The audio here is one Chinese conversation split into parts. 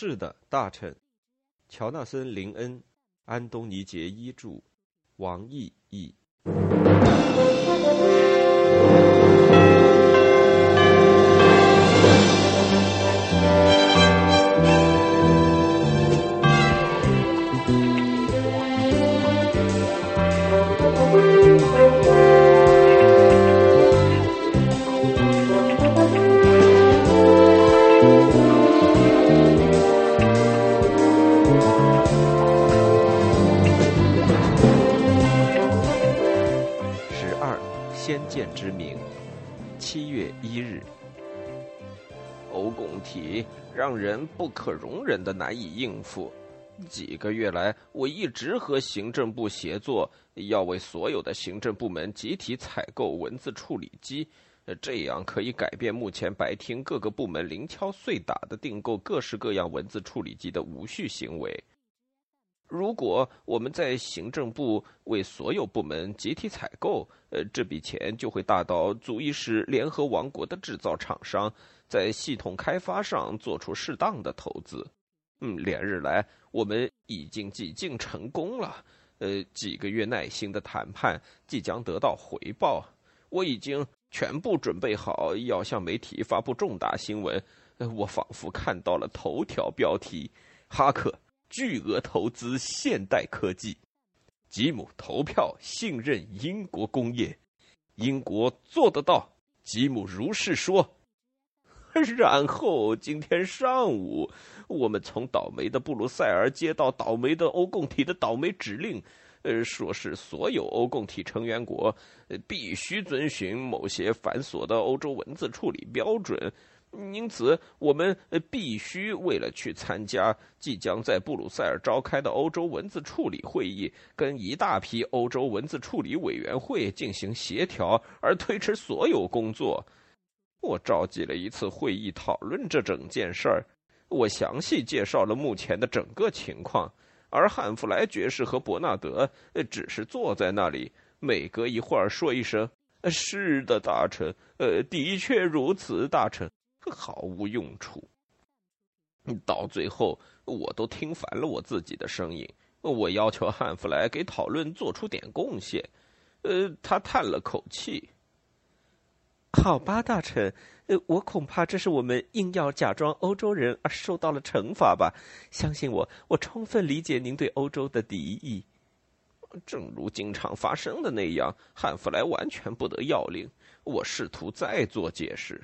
是的，大臣。乔纳森·林恩、安东尼·杰伊著，王毅译。让人不可容忍的难以应付。几个月来，我一直和行政部协作，要为所有的行政部门集体采购文字处理机，这样可以改变目前白厅各个部门零敲碎打的订购各式各样文字处理机的无序行为。如果我们在行政部为所有部门集体采购，呃，这笔钱就会大到足以使联合王国的制造厂商在系统开发上做出适当的投资。嗯，连日来我们已经几近成功了。呃，几个月耐心的谈判即将得到回报。我已经全部准备好要向媒体发布重大新闻。我仿佛看到了头条标题：哈克。巨额投资现代科技，吉姆投票信任英国工业，英国做得到。吉姆如是说。然后今天上午，我们从倒霉的布鲁塞尔接到倒霉的欧共体的倒霉指令，呃，说是所有欧共体成员国必须遵循某些繁琐的欧洲文字处理标准。因此，我们必须为了去参加即将在布鲁塞尔召开的欧洲文字处理会议，跟一大批欧洲文字处理委员会进行协调，而推迟所有工作。我召集了一次会议讨论这整件事儿，我详细介绍了目前的整个情况，而汉弗莱爵士和伯纳德只是坐在那里，每隔一会儿说一声“是的，大臣”，呃，的确如此，大臣。毫无用处。到最后，我都听烦了我自己的声音。我要求汉弗莱给讨论做出点贡献。呃，他叹了口气。好吧，大臣。呃，我恐怕这是我们硬要假装欧洲人而受到了惩罚吧。相信我，我充分理解您对欧洲的敌意。正如经常发生的那样，汉弗莱完全不得要领。我试图再做解释。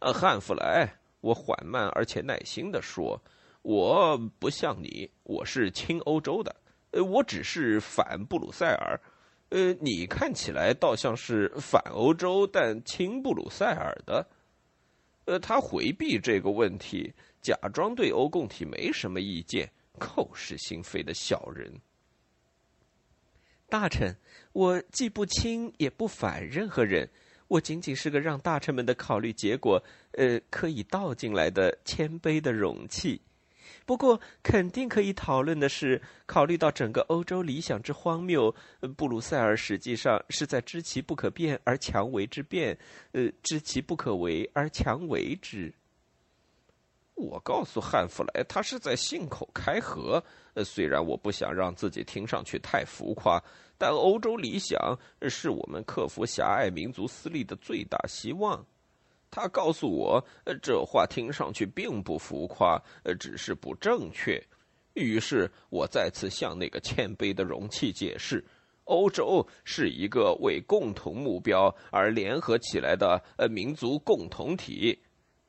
呃，汉弗莱，我缓慢而且耐心地说：“我不像你，我是亲欧洲的。呃，我只是反布鲁塞尔。呃，你看起来倒像是反欧洲但亲布鲁塞尔的。”呃，他回避这个问题，假装对欧共体没什么意见，口是心非的小人。大臣，我既不亲也不反任何人。我仅仅是个让大臣们的考虑结果，呃，可以倒进来的谦卑的容器。不过，肯定可以讨论的是，考虑到整个欧洲理想之荒谬，布鲁塞尔实际上是在知其不可变而强为之变，呃，知其不可为而强为之。我告诉汉弗莱，他是在信口开河。呃，虽然我不想让自己听上去太浮夸。但欧洲理想是我们克服狭隘民族私利的最大希望。他告诉我，这话听上去并不浮夸，只是不正确。于是我再次向那个谦卑的容器解释：欧洲是一个为共同目标而联合起来的民族共同体。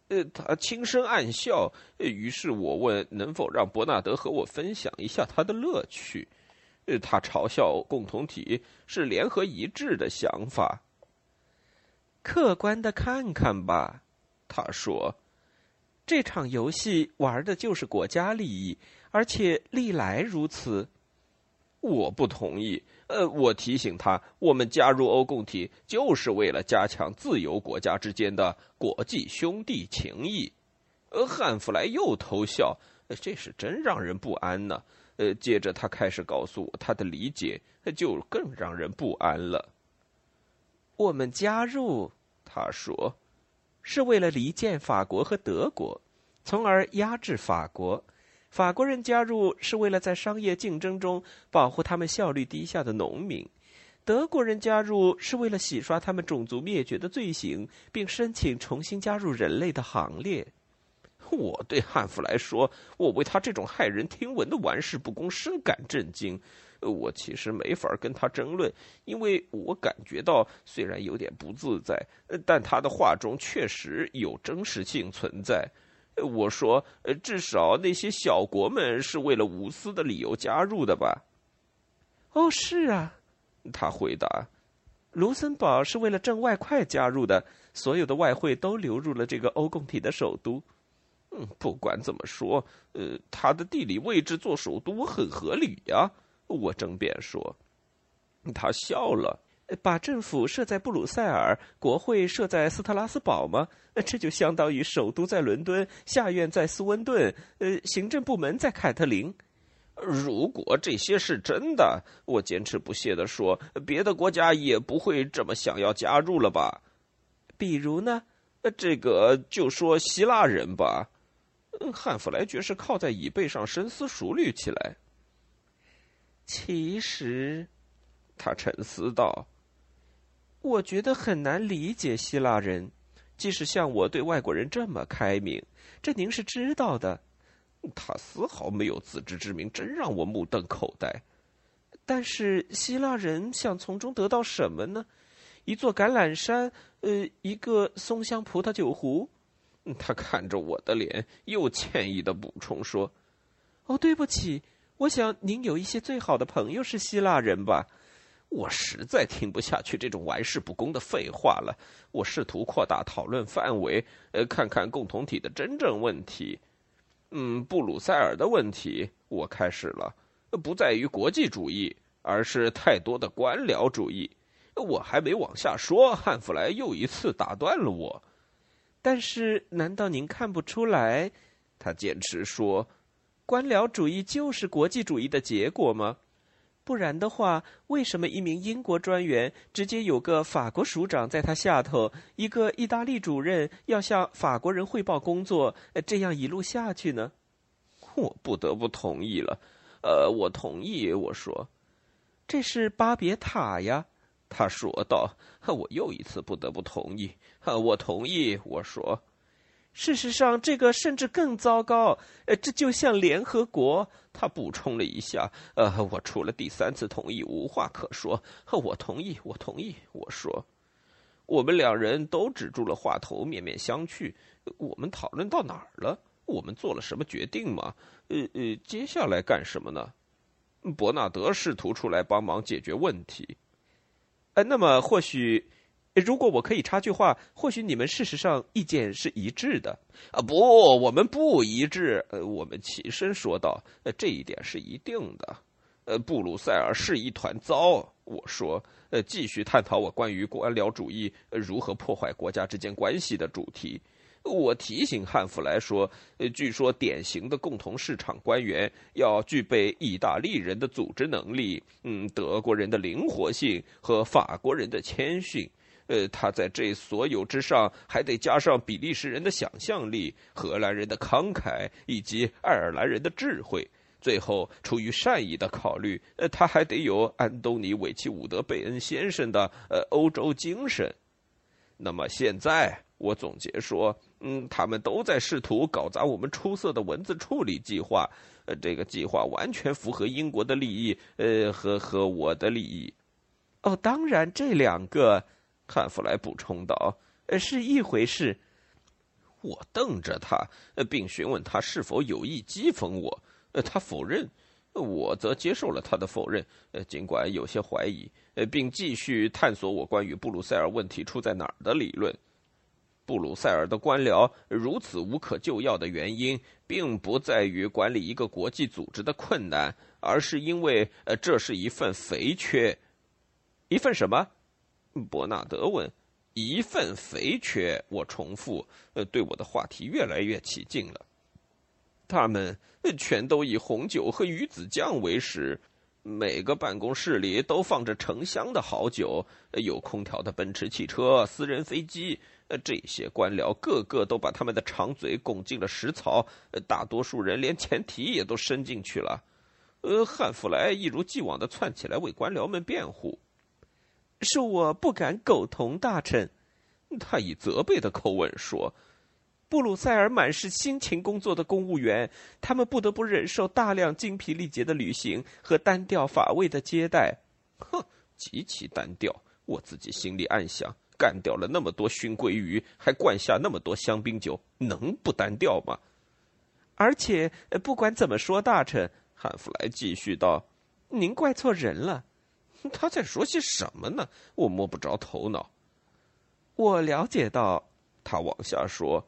呃，他轻声暗笑。于是我问：能否让伯纳德和我分享一下他的乐趣？他嘲笑共同体是联合一致的想法。客观的看看吧，他说，这场游戏玩的就是国家利益，而且历来如此。我不同意。呃，我提醒他，我们加入欧共体就是为了加强自由国家之间的国际兄弟情谊。呃，汉弗莱又偷笑，这是真让人不安呢。呃，接着他开始告诉我他的理解，就更让人不安了。我们加入，他说，是为了离间法国和德国，从而压制法国。法国人加入是为了在商业竞争中保护他们效率低下的农民，德国人加入是为了洗刷他们种族灭绝的罪行，并申请重新加入人类的行列。我对汉弗来说：“我为他这种骇人听闻的玩世不恭深感震惊。”我其实没法跟他争论，因为我感觉到虽然有点不自在，但他的话中确实有真实性存在。我说，至少那些小国们是为了无私的理由加入的吧？哦，是啊，他回答。卢森堡是为了挣外快加入的，所有的外汇都流入了这个欧共体的首都。嗯，不管怎么说，呃，他的地理位置做首都很合理呀。我争辩说，他笑了。把政府设在布鲁塞尔，国会设在斯特拉斯堡吗？这就相当于首都在伦敦，下院在斯温顿，呃，行政部门在凯特林。如果这些是真的，我坚持不懈的说，别的国家也不会这么想要加入了吧？比如呢？这个就说希腊人吧。汉弗莱爵士靠在椅背上深思熟虑起来。其实，他沉思道：“我觉得很难理解希腊人，即使像我对外国人这么开明，这您是知道的。他丝毫没有自知之明，真让我目瞪口呆。但是希腊人想从中得到什么呢？一座橄榄山，呃，一个松香葡萄酒壶。”他看着我的脸，又歉意的补充说：“哦，对不起。”我想您有一些最好的朋友是希腊人吧？我实在听不下去这种玩世不恭的废话了。我试图扩大讨论范围，呃，看看共同体的真正问题。嗯，布鲁塞尔的问题，我开始了，不在于国际主义，而是太多的官僚主义。我还没往下说，汉弗莱又一次打断了我。但是，难道您看不出来？他坚持说。官僚主义就是国际主义的结果吗？不然的话，为什么一名英国专员直接有个法国署长在他下头，一个意大利主任要向法国人汇报工作，这样一路下去呢？我不得不同意了。呃，我同意。我说，这是巴别塔呀。他说道。我又一次不得不同意。我同意。我说。事实上，这个甚至更糟糕。呃，这就像联合国。他补充了一下。呃，我除了第三次同意，无话可说。我同意，我同意。我说，我们两人都止住了话头，面面相觑。我们讨论到哪儿了？我们做了什么决定吗？呃呃，接下来干什么呢？伯纳德试图出来帮忙解决问题。呃，那么或许。如果我可以插句话，或许你们事实上意见是一致的。啊，不，我们不一致。呃，我们起身说道：“呃，这一点是一定的。呃，布鲁塞尔是一团糟。”我说：“呃，继续探讨我关于官僚主义如何破坏国家之间关系的主题。”我提醒汉弗莱说：“呃，据说典型的共同市场官员要具备意大利人的组织能力，嗯，德国人的灵活性和法国人的谦逊。”呃，他在这所有之上，还得加上比利时人的想象力、荷兰人的慷慨以及爱尔兰人的智慧。最后，出于善意的考虑，呃，他还得有安东尼·韦奇伍德·贝恩先生的呃欧洲精神。那么现在，我总结说，嗯，他们都在试图搞砸我们出色的文字处理计划。呃，这个计划完全符合英国的利益，呃，和和我的利益。哦，当然，这两个。汉弗莱补充道：“呃，是一回事。”我瞪着他，并询问他是否有意讥讽我。他否认，我则接受了他的否认。尽管有些怀疑，并继续探索我关于布鲁塞尔问题出在哪儿的理论。布鲁塞尔的官僚如此无可救药的原因，并不在于管理一个国际组织的困难，而是因为，呃，这是一份肥缺。一份什么？伯纳德问：“一份肥缺。”我重复：“呃，对我的话题越来越起劲了。他们全都以红酒和鱼子酱为食。每个办公室里都放着成箱的好酒，有空调的奔驰汽车、私人飞机。这些官僚个个都把他们的长嘴拱进了食槽，大多数人连前蹄也都伸进去了。呃，汉弗莱一如既往的窜起来为官僚们辩护：“是我不敢苟同，大臣。”他以责备的口吻说。布鲁塞尔满是辛勤工作的公务员，他们不得不忍受大量精疲力竭的旅行和单调乏味的接待。哼，极其单调。我自己心里暗想，干掉了那么多熏鲑鱼，还灌下那么多香槟酒，能不单调吗？而且，不管怎么说，大臣汉弗莱继续道：“您怪错人了。”他在说些什么呢？我摸不着头脑。我了解到，他往下说。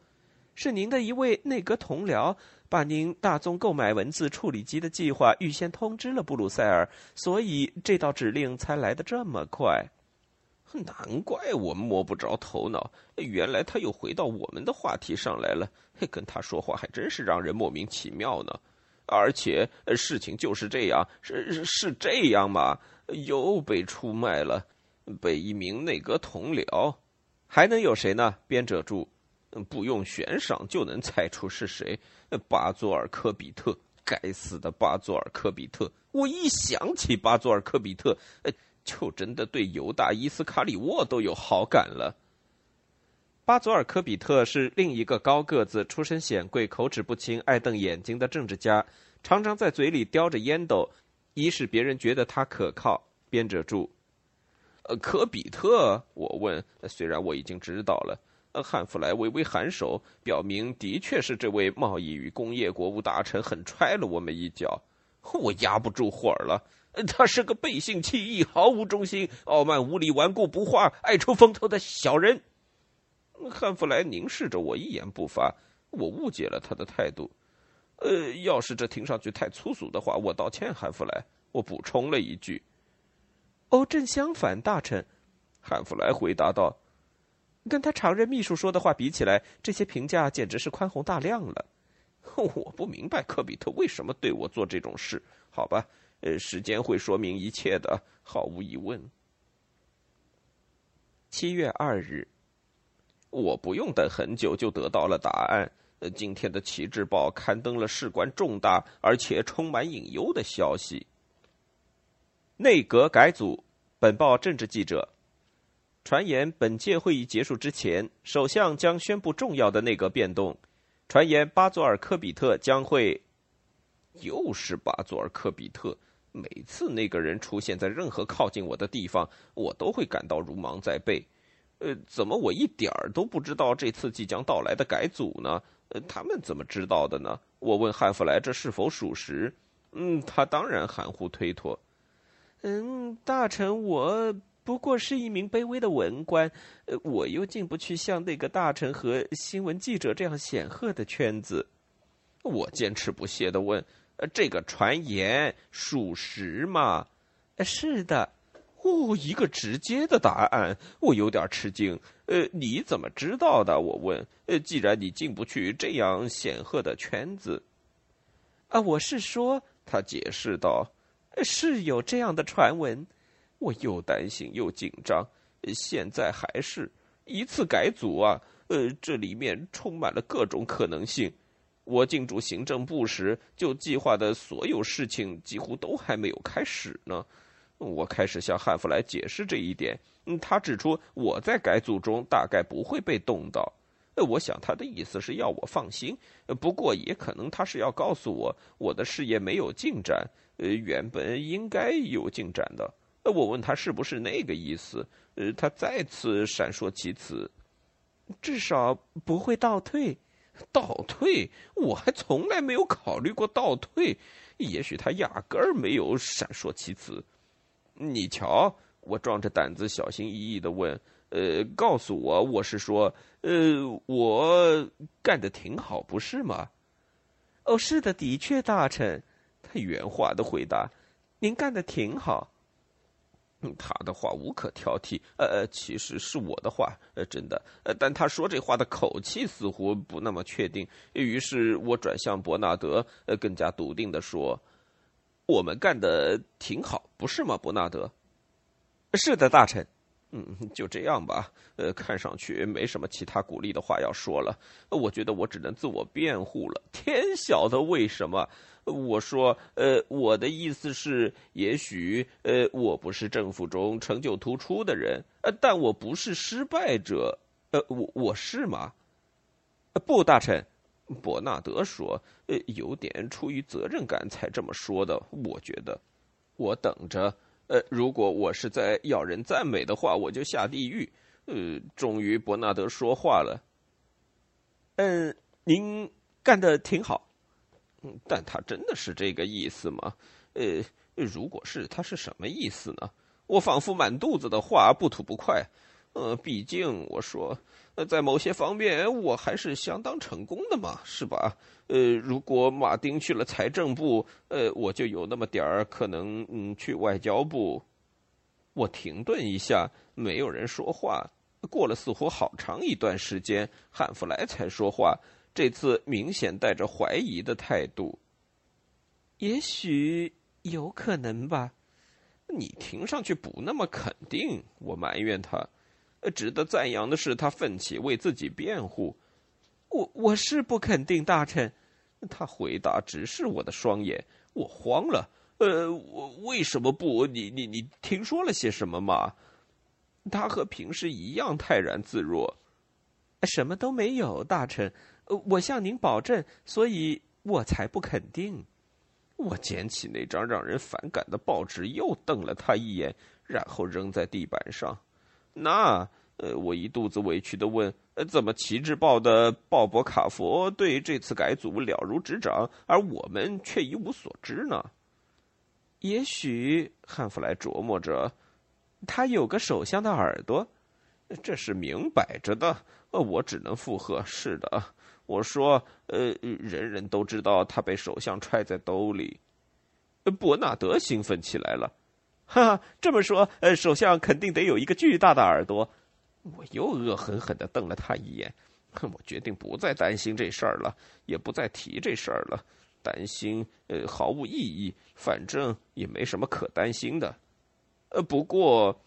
是您的一位内阁同僚把您大宗购买文字处理机的计划预先通知了布鲁塞尔，所以这道指令才来得这么快。难怪我摸不着头脑，原来他又回到我们的话题上来了。跟他说话还真是让人莫名其妙呢。而且事情就是这样，是是这样吗？又被出卖了，被一名内阁同僚，还能有谁呢？编者注。不用悬赏就能猜出是谁，巴佐尔科比特，该死的巴佐尔科比特！我一想起巴佐尔科比特，就真的对犹大伊斯卡里沃都有好感了。巴佐尔科比特是另一个高个子、出身显贵、口齿不清、爱瞪眼睛的政治家，常常在嘴里叼着烟斗，以使别人觉得他可靠。编者注：呃，科比特？我问，虽然我已经知道了。汉弗莱微微颔首，表明的确是这位贸易与工业国务大臣狠踹了我们一脚。我压不住火了，他是个背信弃义、毫无忠心、傲慢无礼、顽固不化、爱出风头的小人。汉弗莱凝视着我，一言不发。我误解了他的态度。呃，要是这听上去太粗俗的话，我道歉，汉弗莱。我补充了一句：“哦，正相反，大臣。”汉弗莱回答道。跟他常任秘书说的话比起来，这些评价简直是宽宏大量了。我不明白科比特为什么对我做这种事。好吧，呃，时间会说明一切的，毫无疑问。七月二日，我不用等很久就得到了答案。今天的《旗帜报》刊登了事关重大而且充满隐忧的消息。内阁改组，本报政治记者。传言本届会议结束之前，首相将宣布重要的内阁变动。传言巴佐尔科比特将会，又是巴佐尔科比特。每次那个人出现在任何靠近我的地方，我都会感到如芒在背。呃，怎么我一点儿都不知道这次即将到来的改组呢？呃，他们怎么知道的呢？我问汉弗莱这是否属实？嗯，他当然含糊推脱。嗯，大臣我。不过是一名卑微的文官，呃，我又进不去像那个大臣和新闻记者这样显赫的圈子。我坚持不懈的问：“呃，这个传言属实吗？”“呃是的。”哦，一个直接的答案，我有点吃惊。呃，你怎么知道的？我问。呃，既然你进不去这样显赫的圈子，啊，我是说，他解释道，是有这样的传闻。我又担心又紧张，现在还是一次改组啊！呃，这里面充满了各种可能性。我进驻行政部时，就计划的所有事情几乎都还没有开始呢。我开始向汉弗莱解释这一点，他指出我在改组中大概不会被动到。我想他的意思是要我放心，不过也可能他是要告诉我我的事业没有进展，呃，原本应该有进展的。我问他是不是那个意思，呃，他再次闪烁其词，至少不会倒退。倒退？我还从来没有考虑过倒退。也许他压根儿没有闪烁其词。你瞧，我壮着胆子小心翼翼的问，呃，告诉我，我是说，呃，我干的挺好，不是吗？哦，是的，的确，大臣。他圆滑的回答：“您干的挺好。”他的话无可挑剔，呃，其实是我的话，呃，真的，呃，但他说这话的口气似乎不那么确定。于是我转向伯纳德，呃，更加笃定的说：“我们干的挺好，不是吗，伯纳德？是的，大臣。嗯，就这样吧。呃，看上去没什么其他鼓励的话要说了。我觉得我只能自我辩护了。天晓得为什么？我说，呃，我的意思是，也许，呃，我不是政府中成就突出的人，呃，但我不是失败者。呃，我我是吗？不，大臣。伯纳德说，呃，有点出于责任感才这么说的。我觉得，我等着。呃，如果我是在要人赞美的话，我就下地狱。呃，终于伯纳德说话了。嗯，您干的挺好。嗯，但他真的是这个意思吗？呃，如果是，他是什么意思呢？我仿佛满肚子的话，不吐不快。呃，毕竟我说，在某些方面我还是相当成功的嘛，是吧？呃，如果马丁去了财政部，呃，我就有那么点儿可能，嗯，去外交部。我停顿一下，没有人说话。过了似乎好长一段时间，汉弗莱才说话，这次明显带着怀疑的态度。也许有可能吧。你听上去不那么肯定，我埋怨他。值得赞扬的是，他奋起为自己辩护。我我是不肯定，大臣。他回答直视我的双眼，我慌了。呃，我为什么不？你你你听说了些什么吗？他和平时一样泰然自若。什么都没有，大臣。我向您保证，所以我才不肯定。我捡起那张让人反感的报纸，又瞪了他一眼，然后扔在地板上。那，呃，我一肚子委屈的问：“呃，怎么《旗帜报》的鲍勃·卡佛对这次改组了如指掌，而我们却一无所知呢？”也许汉弗莱琢磨着，他有个首相的耳朵，这是明摆着的。呃，我只能附和：“是的。”我说：“呃，人人都知道他被首相揣在兜里。”伯纳德兴奋起来了。哈，这么说，呃，首相肯定得有一个巨大的耳朵。我又恶狠狠的瞪了他一眼。我决定不再担心这事儿了，也不再提这事儿了。担心，呃，毫无意义。反正也没什么可担心的。呃，不过，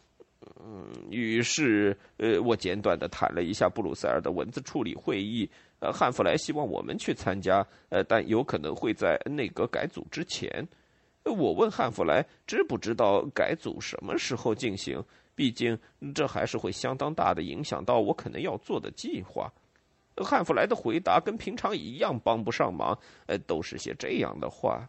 嗯，于是，呃，我简短的谈了一下布鲁塞尔的文字处理会议。呃，汉弗莱希望我们去参加，呃，但有可能会在内阁改组之前。我问汉弗莱知不知道改组什么时候进行？毕竟这还是会相当大的影响到我可能要做的计划。汉弗莱的回答跟平常一样，帮不上忙。呃，都是些这样的话。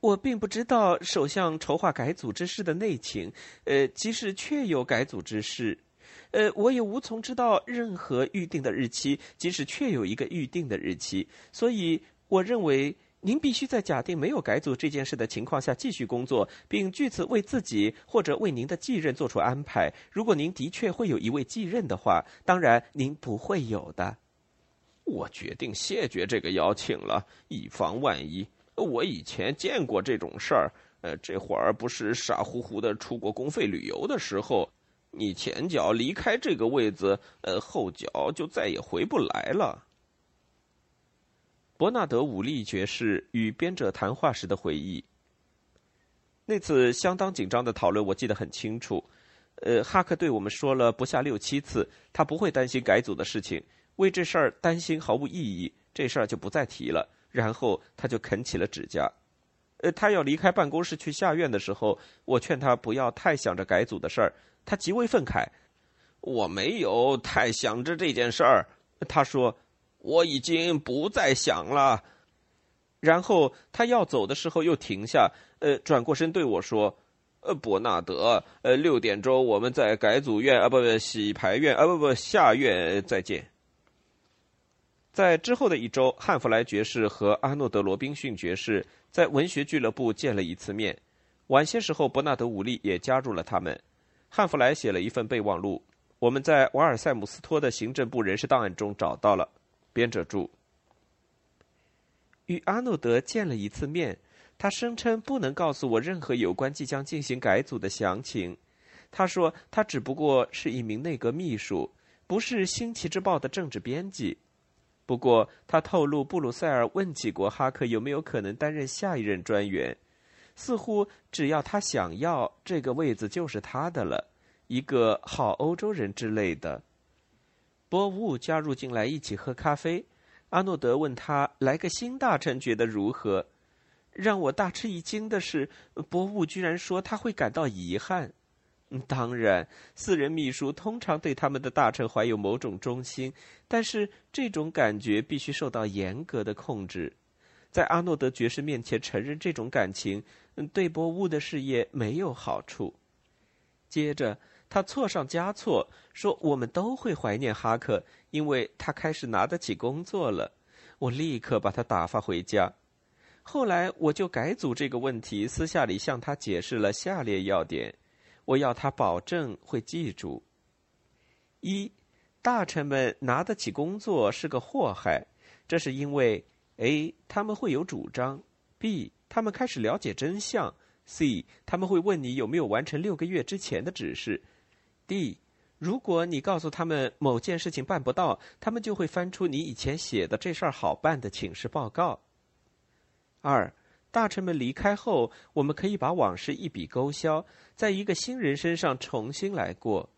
我并不知道首相筹划改组之事的内情。呃，即使确有改组之事，呃，我也无从知道任何预定的日期。即使确有一个预定的日期，所以我认为。您必须在假定没有改组这件事的情况下继续工作，并据此为自己或者为您的继任做出安排。如果您的确会有一位继任的话，当然您不会有的。我决定谢绝这个邀请了，以防万一。我以前见过这种事儿。呃，这会儿不是傻乎乎的出国公费旅游的时候，你前脚离开这个位子，呃，后脚就再也回不来了。伯纳德·武利爵士与编者谈话时的回忆。那次相当紧张的讨论，我记得很清楚。呃，哈克对我们说了不下六七次，他不会担心改组的事情，为这事儿担心毫无意义，这事儿就不再提了。然后他就啃起了指甲。呃，他要离开办公室去下院的时候，我劝他不要太想着改组的事儿，他极为愤慨。我没有太想着这件事儿，他说。我已经不再想了。然后他要走的时候又停下，呃，转过身对我说：“呃，伯纳德，呃，六点钟我们在改组院啊，不不，洗牌院啊，不不，下院再见。”在之后的一周，汉弗莱爵士和阿诺德罗宾逊爵士在文学俱乐部见了一次面。晚些时候，伯纳德·伍利也加入了他们。汉弗莱写了一份备忘录，我们在瓦尔塞姆斯托的行政部人事档案中找到了。编者注：与阿诺德见了一次面，他声称不能告诉我任何有关即将进行改组的详情。他说他只不过是一名内阁秘书，不是《新奇之报》的政治编辑。不过，他透露布鲁塞尔问起过哈克有没有可能担任下一任专员，似乎只要他想要这个位子就是他的了，一个好欧洲人之类的。波乌加入进来一起喝咖啡，阿诺德问他来个新大臣觉得如何？让我大吃一惊的是，波乌居然说他会感到遗憾。当然，私人秘书通常对他们的大臣怀有某种忠心，但是这种感觉必须受到严格的控制。在阿诺德爵士面前承认这种感情，对博物的事业没有好处。接着，他错上加错，说我们都会怀念哈克，因为他开始拿得起工作了。我立刻把他打发回家。后来，我就改组这个问题，私下里向他解释了下列要点。我要他保证会记住：一，大臣们拿得起工作是个祸害，这是因为 a 他们会有主张，b 他们开始了解真相，c 他们会问你有没有完成六个月之前的指示，d 如果你告诉他们某件事情办不到，他们就会翻出你以前写的这事儿好办的请示报告。二。大臣们离开后，我们可以把往事一笔勾销，在一个新人身上重新来过。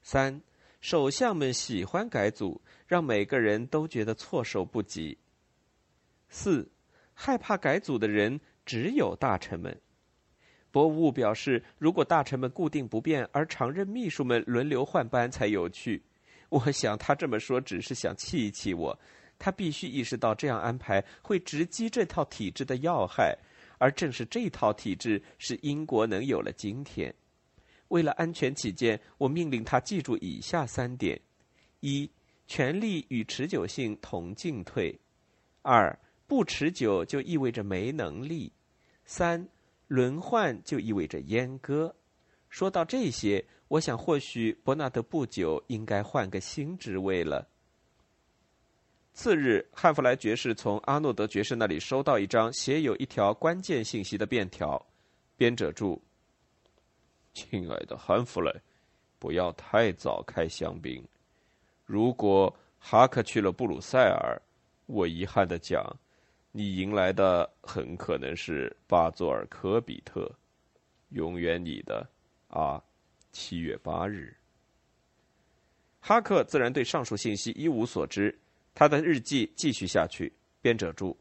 三，首相们喜欢改组，让每个人都觉得措手不及。四，害怕改组的人只有大臣们。博物表示，如果大臣们固定不变，而常任秘书们轮流换班才有趣。我想他这么说只是想气一气我。他必须意识到，这样安排会直击这套体制的要害，而正是这套体制使英国能有了今天。为了安全起见，我命令他记住以下三点：一、权力与持久性同进退；二、不持久就意味着没能力；三、轮换就意味着阉割。说到这些，我想或许伯纳德不久应该换个新职位了。次日，汉弗莱爵士从阿诺德爵士那里收到一张写有一条关键信息的便条。编者注：亲爱的汉弗莱，不要太早开香槟。如果哈克去了布鲁塞尔，我遗憾的讲，你迎来的很可能是巴佐尔科比特。永远你的，啊，七月八日。哈克自然对上述信息一无所知。他的日记继续下去。编者注。